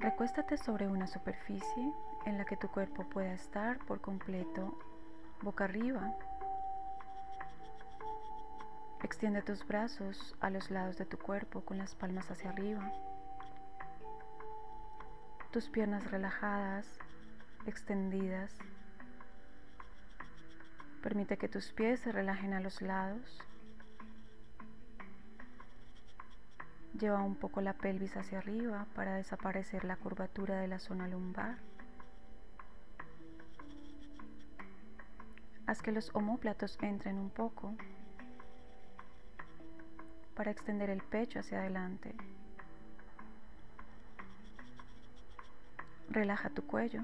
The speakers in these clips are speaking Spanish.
Recuéstate sobre una superficie en la que tu cuerpo pueda estar por completo boca arriba. Extiende tus brazos a los lados de tu cuerpo con las palmas hacia arriba. Tus piernas relajadas, extendidas. Permite que tus pies se relajen a los lados. Lleva un poco la pelvis hacia arriba para desaparecer la curvatura de la zona lumbar. Haz que los omóplatos entren un poco para extender el pecho hacia adelante. Relaja tu cuello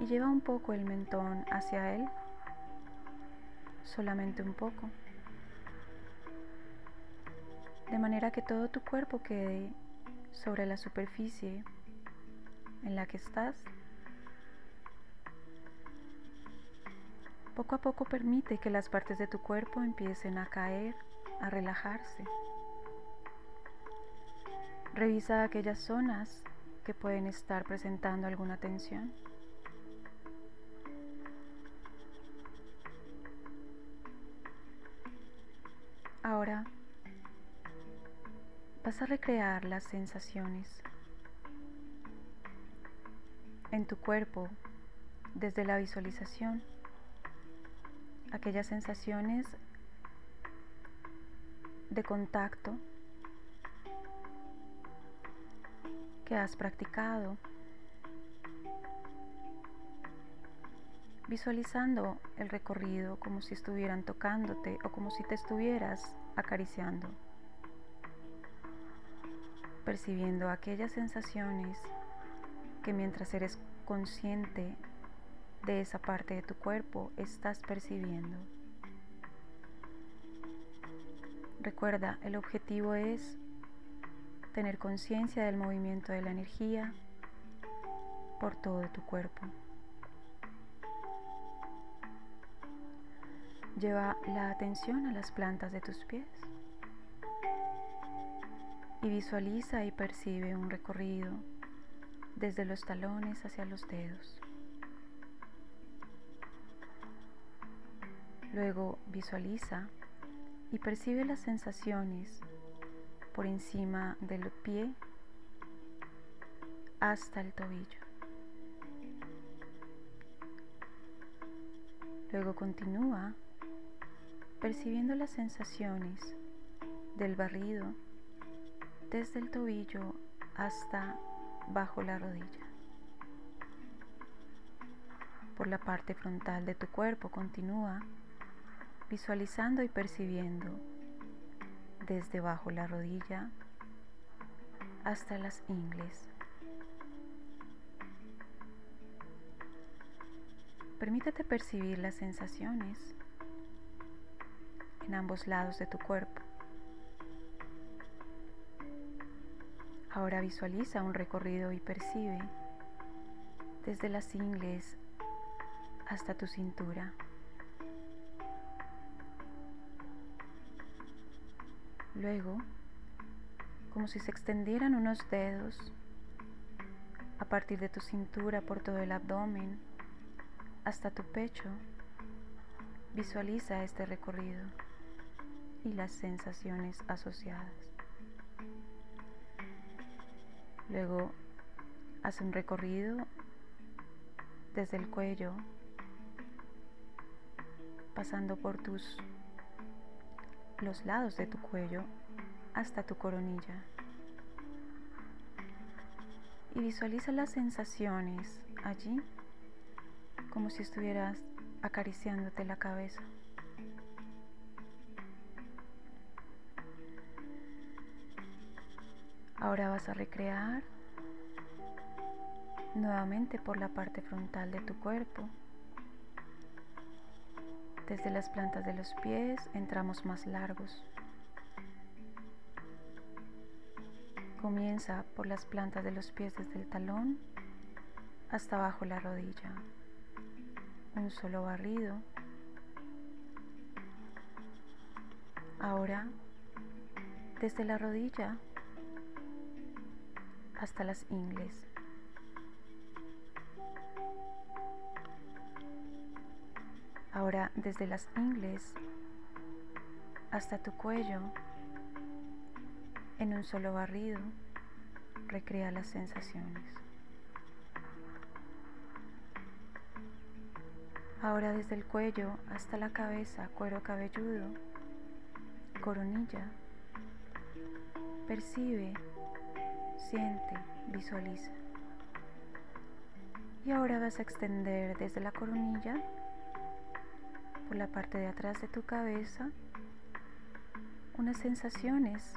y lleva un poco el mentón hacia él, solamente un poco de manera que todo tu cuerpo quede sobre la superficie en la que estás. Poco a poco permite que las partes de tu cuerpo empiecen a caer, a relajarse. Revisa aquellas zonas que pueden estar presentando alguna tensión. Vas a recrear las sensaciones en tu cuerpo desde la visualización, aquellas sensaciones de contacto que has practicado, visualizando el recorrido como si estuvieran tocándote o como si te estuvieras acariciando percibiendo aquellas sensaciones que mientras eres consciente de esa parte de tu cuerpo estás percibiendo. Recuerda, el objetivo es tener conciencia del movimiento de la energía por todo tu cuerpo. Lleva la atención a las plantas de tus pies y visualiza y percibe un recorrido desde los talones hacia los dedos. Luego visualiza y percibe las sensaciones por encima del pie hasta el tobillo. Luego continúa percibiendo las sensaciones del barrido desde el tobillo hasta bajo la rodilla. Por la parte frontal de tu cuerpo continúa visualizando y percibiendo desde bajo la rodilla hasta las ingles. Permítete percibir las sensaciones en ambos lados de tu cuerpo. Ahora visualiza un recorrido y percibe desde las ingles hasta tu cintura. Luego, como si se extendieran unos dedos a partir de tu cintura por todo el abdomen hasta tu pecho, visualiza este recorrido y las sensaciones asociadas. Luego hace un recorrido desde el cuello, pasando por tus los lados de tu cuello hasta tu coronilla. Y visualiza las sensaciones allí como si estuvieras acariciándote la cabeza. Ahora vas a recrear nuevamente por la parte frontal de tu cuerpo. Desde las plantas de los pies entramos más largos. Comienza por las plantas de los pies desde el talón hasta abajo la rodilla. Un solo barrido. Ahora, desde la rodilla hasta las ingles. Ahora desde las ingles hasta tu cuello, en un solo barrido, recrea las sensaciones. Ahora desde el cuello hasta la cabeza, cuero cabelludo, coronilla, percibe, siente, visualiza. Y ahora vas a extender desde la coronilla por la parte de atrás de tu cabeza unas sensaciones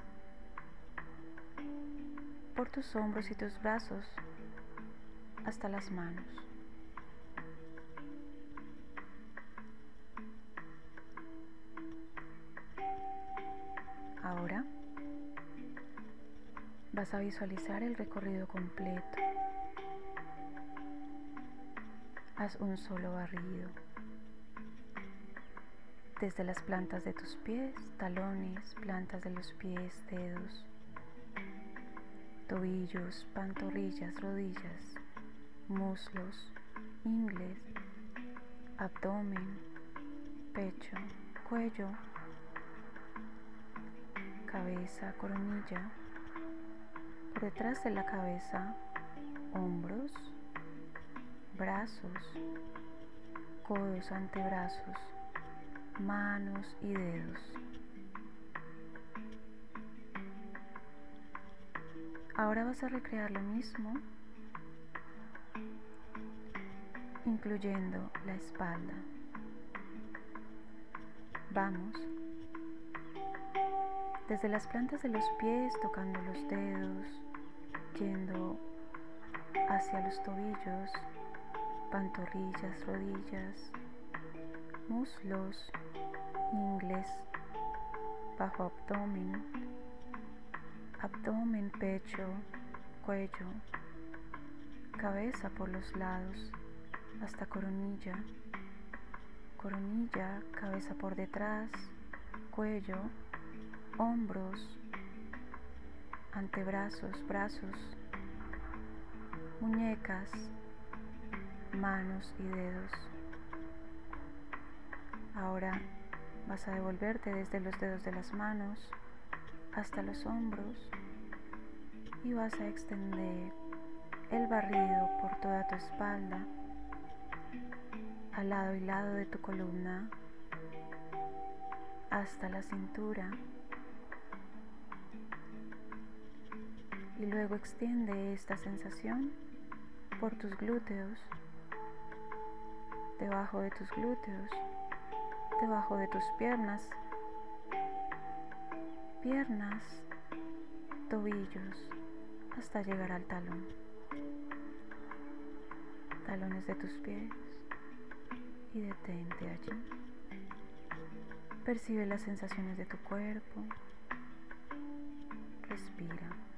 por tus hombros y tus brazos hasta las manos. Vas a visualizar el recorrido completo. Haz un solo barrido. Desde las plantas de tus pies, talones, plantas de los pies, dedos, tobillos, pantorrillas, rodillas, muslos, ingles, abdomen, pecho, cuello, cabeza, coronilla, detrás de la cabeza, hombros, brazos, codos, antebrazos, manos y dedos. Ahora vas a recrear lo mismo, incluyendo la espalda. Vamos desde las plantas de los pies tocando los dedos, yendo hacia los tobillos, pantorrillas, rodillas, muslos, ingles, bajo abdomen, abdomen, pecho, cuello, cabeza por los lados hasta coronilla, coronilla, cabeza por detrás, cuello, hombros, antebrazos, brazos, muñecas, manos y dedos. Ahora vas a devolverte desde los dedos de las manos hasta los hombros y vas a extender el barrido por toda tu espalda, al lado y lado de tu columna, hasta la cintura. Y luego extiende esta sensación por tus glúteos, debajo de tus glúteos, debajo de tus piernas, piernas, tobillos, hasta llegar al talón, talones de tus pies y detente allí. Percibe las sensaciones de tu cuerpo, respira.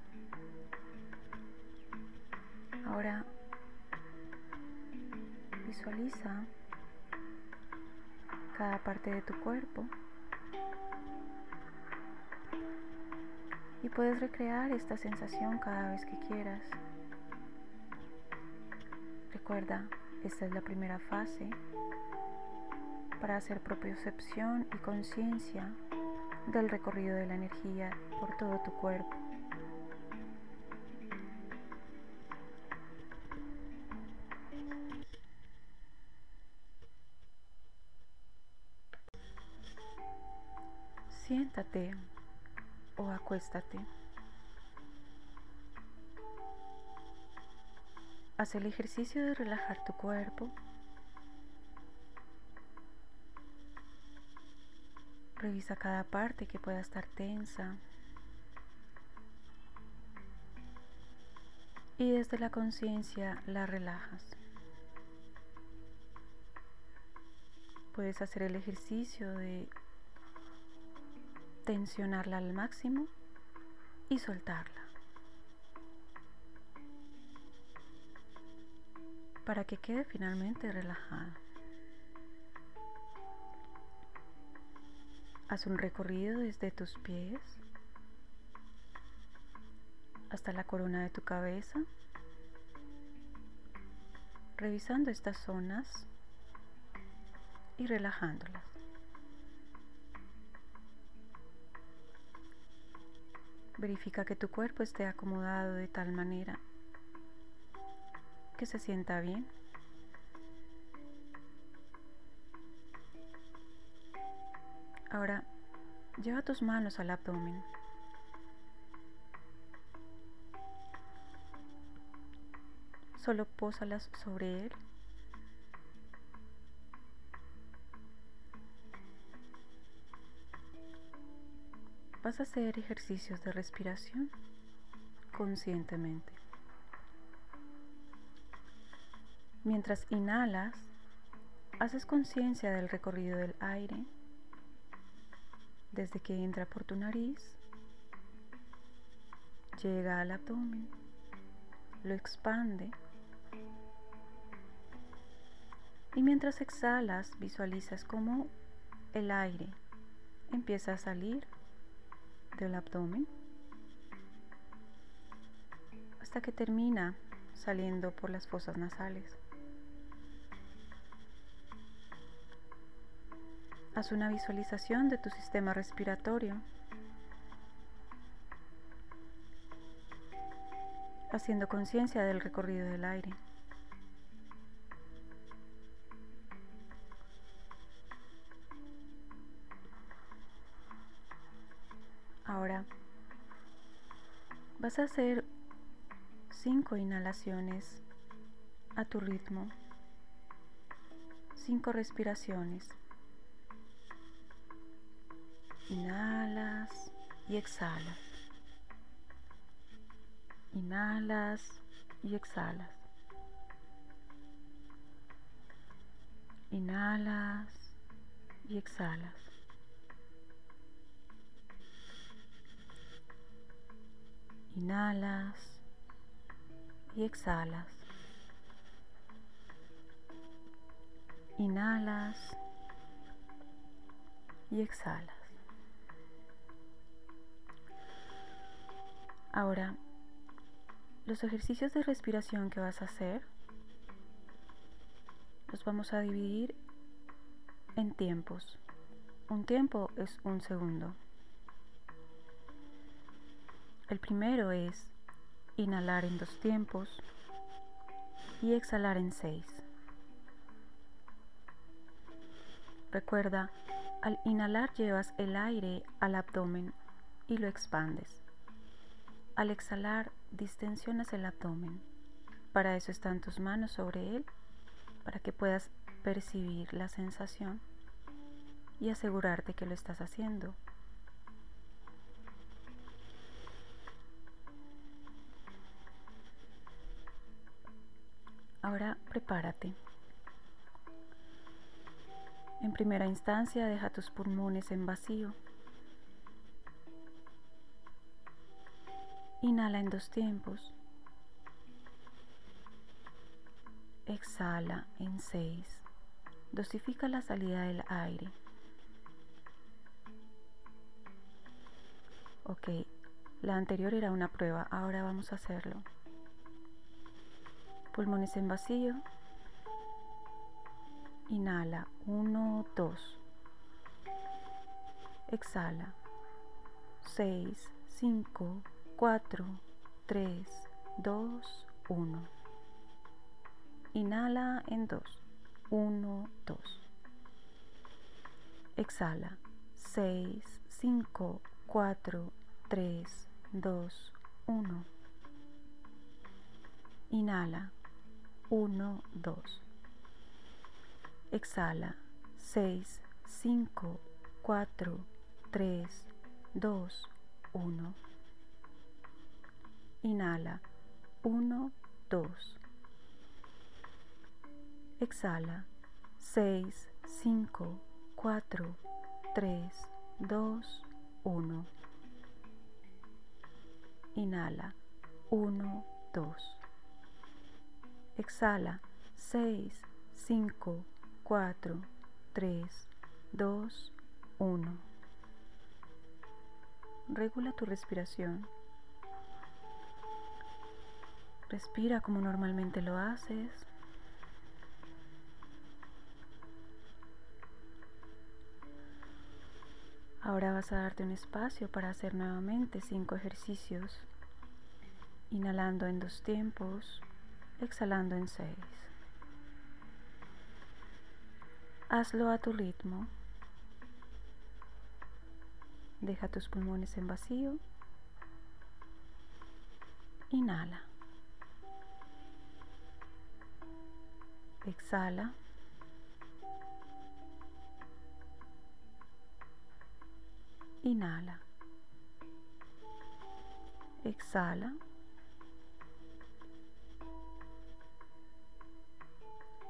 Visualiza cada parte de tu cuerpo y puedes recrear esta sensación cada vez que quieras. Recuerda, esta es la primera fase para hacer propiocepción y conciencia del recorrido de la energía por todo tu cuerpo. O acuéstate. Haz el ejercicio de relajar tu cuerpo. Revisa cada parte que pueda estar tensa. Y desde la conciencia la relajas. Puedes hacer el ejercicio de tensionarla al máximo y soltarla. Para que quede finalmente relajada. Haz un recorrido desde tus pies hasta la corona de tu cabeza, revisando estas zonas y relajándolas. Verifica que tu cuerpo esté acomodado de tal manera que se sienta bien. Ahora, lleva tus manos al abdomen. Solo pósalas sobre él. Vas a hacer ejercicios de respiración conscientemente. Mientras inhalas, haces conciencia del recorrido del aire desde que entra por tu nariz, llega al abdomen, lo expande y mientras exhalas visualizas cómo el aire empieza a salir del abdomen hasta que termina saliendo por las fosas nasales. Haz una visualización de tu sistema respiratorio, haciendo conciencia del recorrido del aire. Ahora vas a hacer cinco inhalaciones a tu ritmo, cinco respiraciones. Inhalas y exhalas. Inhalas y exhalas. Inhalas y exhalas. Inhalas y exhalas. Inhalas y exhalas. Ahora, los ejercicios de respiración que vas a hacer los vamos a dividir en tiempos. Un tiempo es un segundo. El primero es inhalar en dos tiempos y exhalar en seis. Recuerda, al inhalar llevas el aire al abdomen y lo expandes. Al exhalar, distensionas el abdomen. Para eso están tus manos sobre él, para que puedas percibir la sensación y asegurarte que lo estás haciendo. Ahora prepárate. En primera instancia, deja tus pulmones en vacío. Inhala en dos tiempos. Exhala en seis. Dosifica la salida del aire. Ok, la anterior era una prueba, ahora vamos a hacerlo. Pulmones en vacío. Inhala, uno, dos. Exhala, seis, cinco, 4, 3, 2, 1. Inhala en 2. 1, 2. Exhala. 6, 5, 4, 3, 2, 1. Inhala. 1, 2. Exhala. 6, 5, 4, 3, 2, 1. Inhala. 1, 2. Exhala. 6, 5, 4, 3, 2, 1. Inhala. 1, 2. Exhala. 6, 5, 4, 3, 2, 1. Regula tu respiración Respira como normalmente lo haces. Ahora vas a darte un espacio para hacer nuevamente cinco ejercicios, inhalando en dos tiempos, exhalando en seis. Hazlo a tu ritmo. Deja tus pulmones en vacío. Inhala. Exhala. Inhala. Exhala.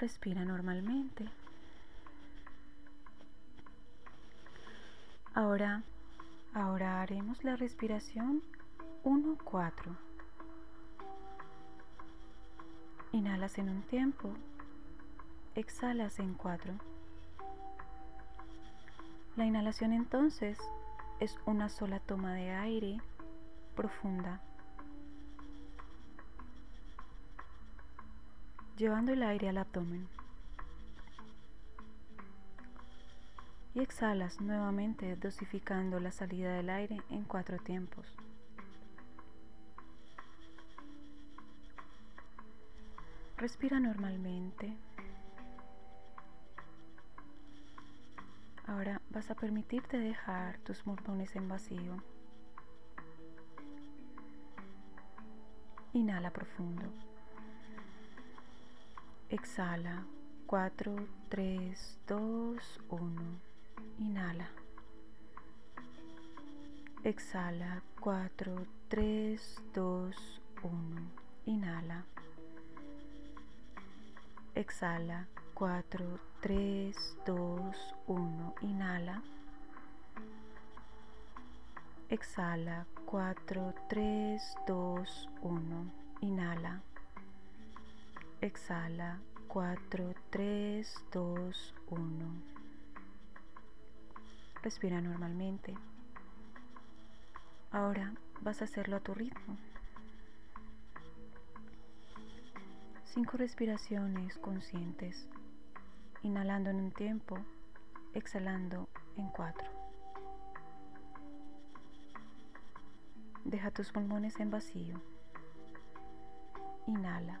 Respira normalmente. Ahora, ahora haremos la respiración 1-4. Inhalas en un tiempo, exhalas en 4. La inhalación entonces es una sola toma de aire profunda, llevando el aire al abdomen. Y exhalas nuevamente dosificando la salida del aire en cuatro tiempos. Respira normalmente. Ahora vas a permitirte dejar tus pulmones en vacío. Inhala profundo. Exhala. 4, 3, 2, 1. Inhala. Exhala. 4, 3, 2, 1. Inhala. Exhala. 4, 3, 2, 1. Inhala. Exhala. 4, 3, 2, 1. Inhala. Exhala. 4, 3, 2, 1. Respira normalmente. Ahora vas a hacerlo a tu ritmo. Cinco respiraciones conscientes inhalando en un tiempo, exhalando en cuatro. Deja tus pulmones en vacío. Inhala.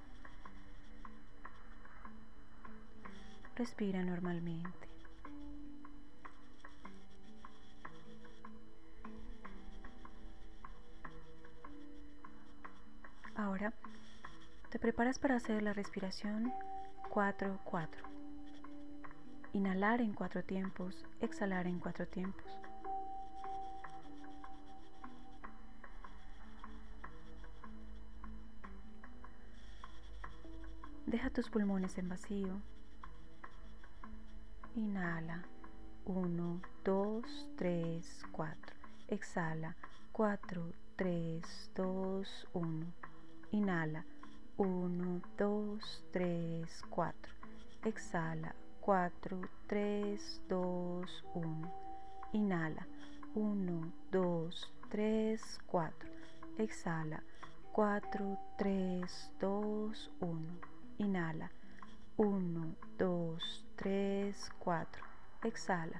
Respira normalmente. Ahora te preparas para hacer la respiración 4-4. Inhalar en cuatro tiempos, exhalar en cuatro tiempos. Deja tus pulmones en vacío. Inhala. 1, 2, 3, 4. Exhala. 4, 3, 2, 1. Inhala. 1, 2, 3, 4. Exhala. 4, 3, 2, 1. Inhala. 1, 2, 3, 4. Exhala. 4, 3, 2, 1. Inhala. 1, 2, 3, 4. Exhala.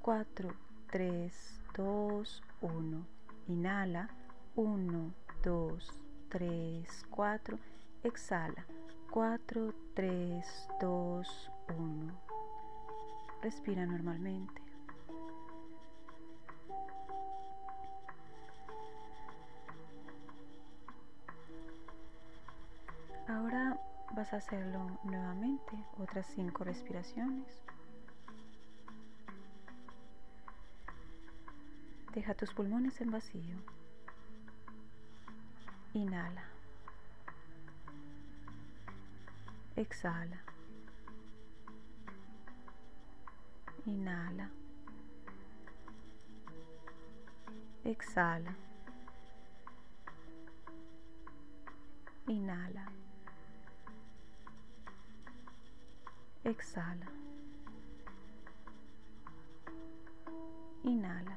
4, 3, 2, 1. Inhala. 1, 2, 3, 4. Exhala. 4, 3, 2, 1. Respira normalmente. Ahora vas a hacerlo nuevamente, otras 5 respiraciones. Deja tus pulmones en vacío. Inhala. Exhala. Inhala. Exhala. Inhala. Exhala. Inhala.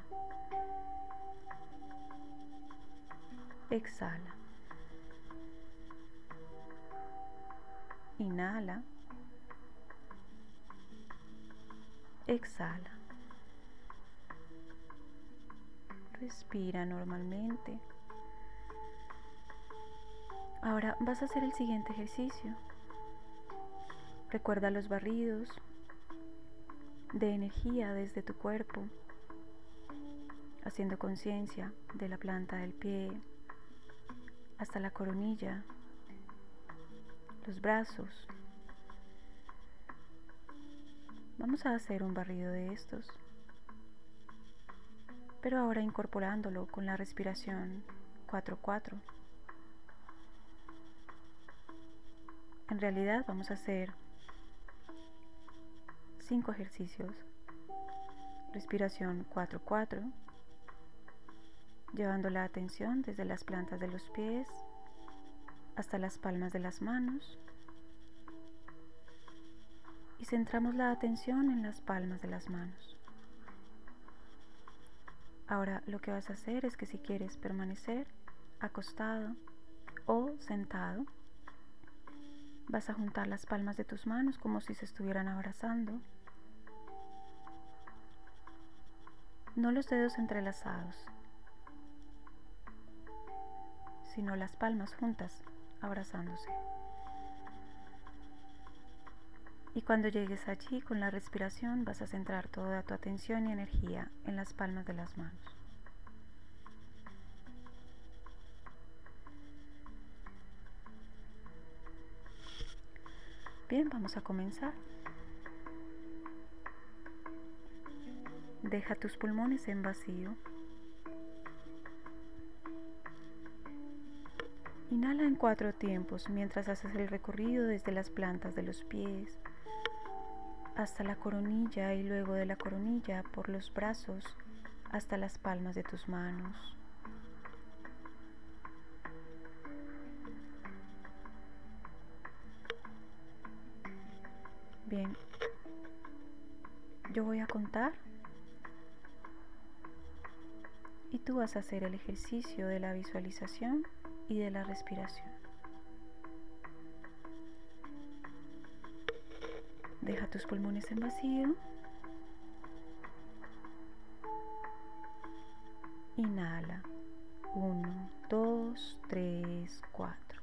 Exhala. Inhala. Exhala. Respira normalmente. Ahora vas a hacer el siguiente ejercicio. Recuerda los barridos de energía desde tu cuerpo, haciendo conciencia de la planta del pie hasta la coronilla, los brazos. Vamos a hacer un barrido de estos, pero ahora incorporándolo con la respiración 4-4. En realidad vamos a hacer cinco ejercicios. Respiración 4-4, llevando la atención desde las plantas de los pies hasta las palmas de las manos. Y centramos la atención en las palmas de las manos. Ahora lo que vas a hacer es que si quieres permanecer acostado o sentado, Vas a juntar las palmas de tus manos como si se estuvieran abrazando. No los dedos entrelazados, sino las palmas juntas, abrazándose. Y cuando llegues allí con la respiración vas a centrar toda tu atención y energía en las palmas de las manos. Bien, vamos a comenzar. Deja tus pulmones en vacío. Inhala en cuatro tiempos mientras haces el recorrido desde las plantas de los pies hasta la coronilla y luego de la coronilla por los brazos hasta las palmas de tus manos. Bien, yo voy a contar y tú vas a hacer el ejercicio de la visualización y de la respiración. Deja tus pulmones en vacío. Inhala. 1, 2, 3, 4.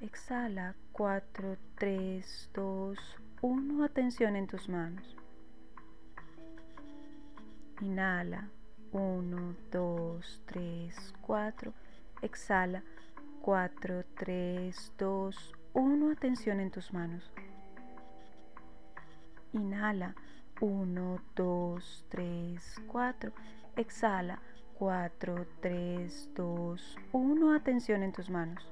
Exhala. 4, 3, 2, 1. Atención en tus manos. Inhala. 1, 2, 3, 4. Exhala. 4, 3, 2, 1. Atención en tus manos. Inhala. 1, 2, 3, 4. Exhala. 4, 3, 2, 1. Atención en tus manos.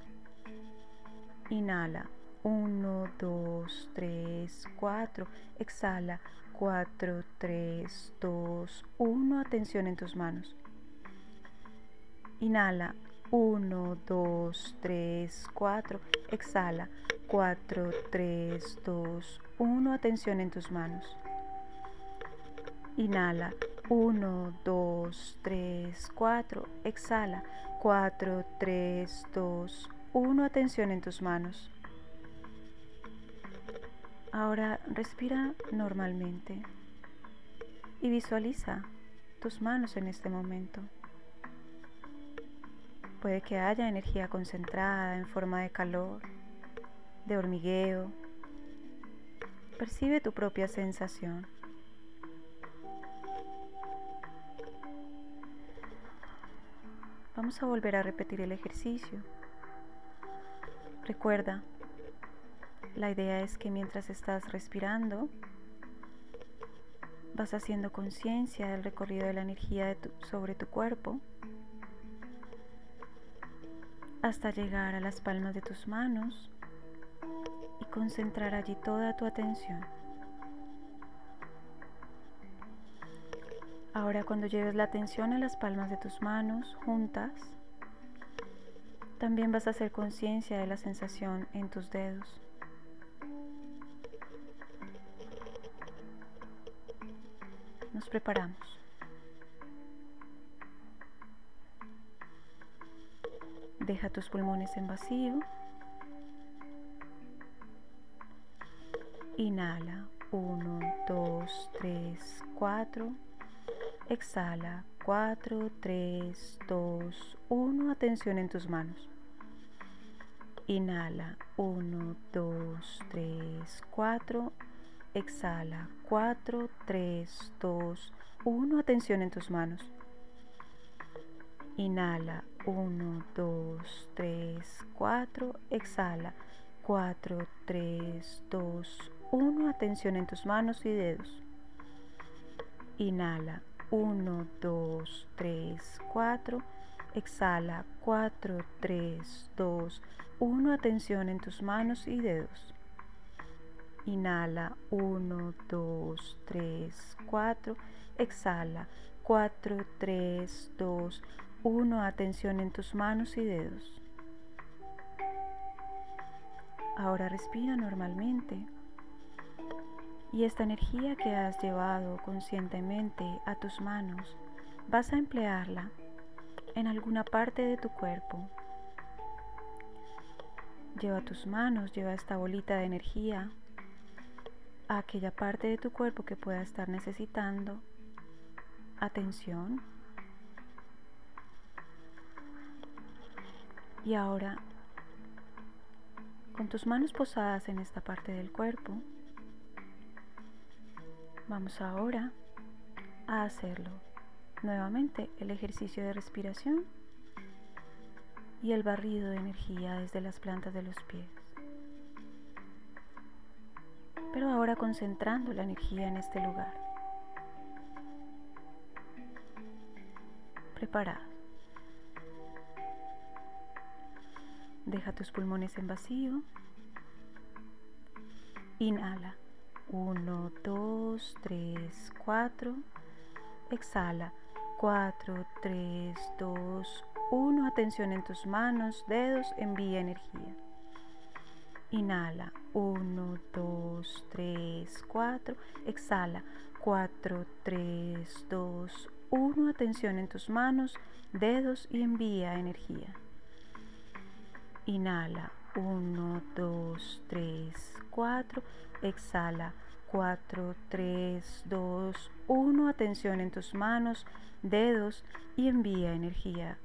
Inhala. 1, 2, 3, 4. Exhala. 4, 3, 2, 1. Atención en tus manos. Inhala. 1, 2, 3, 4. Exhala. 4, 3, 2, 1. Atención en tus manos. Inhala. 1, 2, 3, 4. Exhala. 4, 3, 2, 1. Atención en tus manos. Ahora respira normalmente y visualiza tus manos en este momento. Puede que haya energía concentrada en forma de calor de hormigueo. Percibe tu propia sensación. Vamos a volver a repetir el ejercicio. Recuerda, la idea es que mientras estás respirando, vas haciendo conciencia del recorrido de la energía sobre tu cuerpo hasta llegar a las palmas de tus manos y concentrar allí toda tu atención. Ahora cuando lleves la atención a las palmas de tus manos juntas, también vas a hacer conciencia de la sensación en tus dedos. Preparamos. Deja tus pulmones en vacío. Inhala. 1, 2, 3, 4. Exhala. 4, 3, 2, 1. Atención en tus manos. Inhala. 1, 2, 3, 4. Exhala. 4, 3, 2, 1. Atención en tus manos. Inhala. 1, 2, 3, 4. Exhala. 4, 3, 2, 1. Atención en tus manos y dedos. Inhala. 1, 2, 3, 4. Exhala. 4, 3, 2, 1. Atención en tus manos y dedos. Inhala 1, 2, 3, 4. Exhala 4, 3, 2, 1. Atención en tus manos y dedos. Ahora respira normalmente. Y esta energía que has llevado conscientemente a tus manos, vas a emplearla en alguna parte de tu cuerpo. Lleva tus manos, lleva esta bolita de energía a aquella parte de tu cuerpo que pueda estar necesitando atención. Y ahora, con tus manos posadas en esta parte del cuerpo, vamos ahora a hacerlo. Nuevamente el ejercicio de respiración y el barrido de energía desde las plantas de los pies pero ahora concentrando la energía en este lugar. Preparado. Deja tus pulmones en vacío. Inhala. 1, 2, 3, 4. Exhala. 4, 3, 2, 1. Atención en tus manos, dedos, envía energía. Inhala. 1, 2, 3, 4. Exhala. 4, 3, 2, 1. Atención en tus manos, dedos y envía energía. Inhala. 1, 2, 3, 4. Exhala. 4, 3, 2, 1. Atención en tus manos, dedos y envía energía.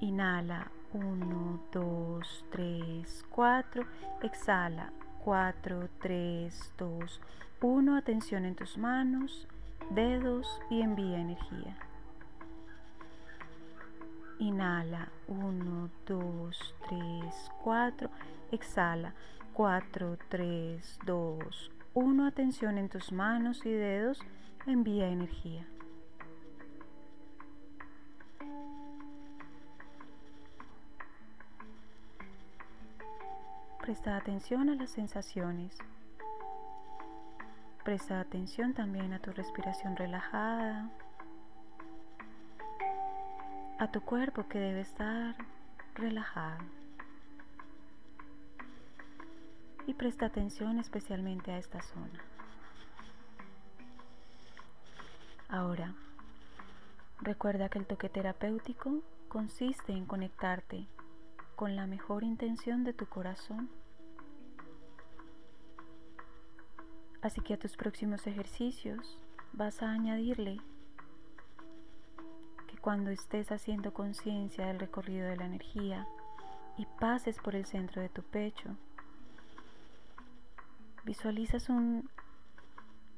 Inhala. 1, 2, 3, 4. Exhala. 4, 3, 2, 1. Atención en tus manos, dedos y envía energía. Inhala. 1, 2, 3, 4. Exhala. 4, 3, 2, 1. Atención en tus manos y dedos. Envía energía. Presta atención a las sensaciones. Presta atención también a tu respiración relajada, a tu cuerpo que debe estar relajado. Y presta atención especialmente a esta zona. Ahora, recuerda que el toque terapéutico consiste en conectarte con la mejor intención de tu corazón. Así que a tus próximos ejercicios vas a añadirle que cuando estés haciendo conciencia del recorrido de la energía y pases por el centro de tu pecho. Visualizas un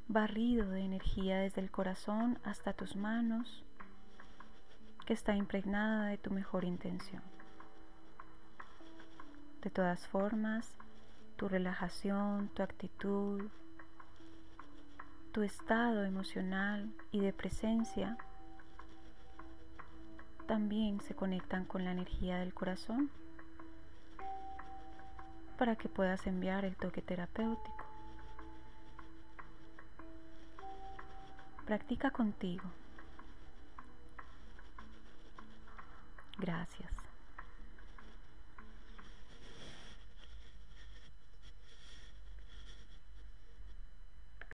barrido de energía desde el corazón hasta tus manos que está impregnada de tu mejor intención. De todas formas, tu relajación, tu actitud, tu estado emocional y de presencia también se conectan con la energía del corazón para que puedas enviar el toque terapéutico. Practica contigo. Gracias.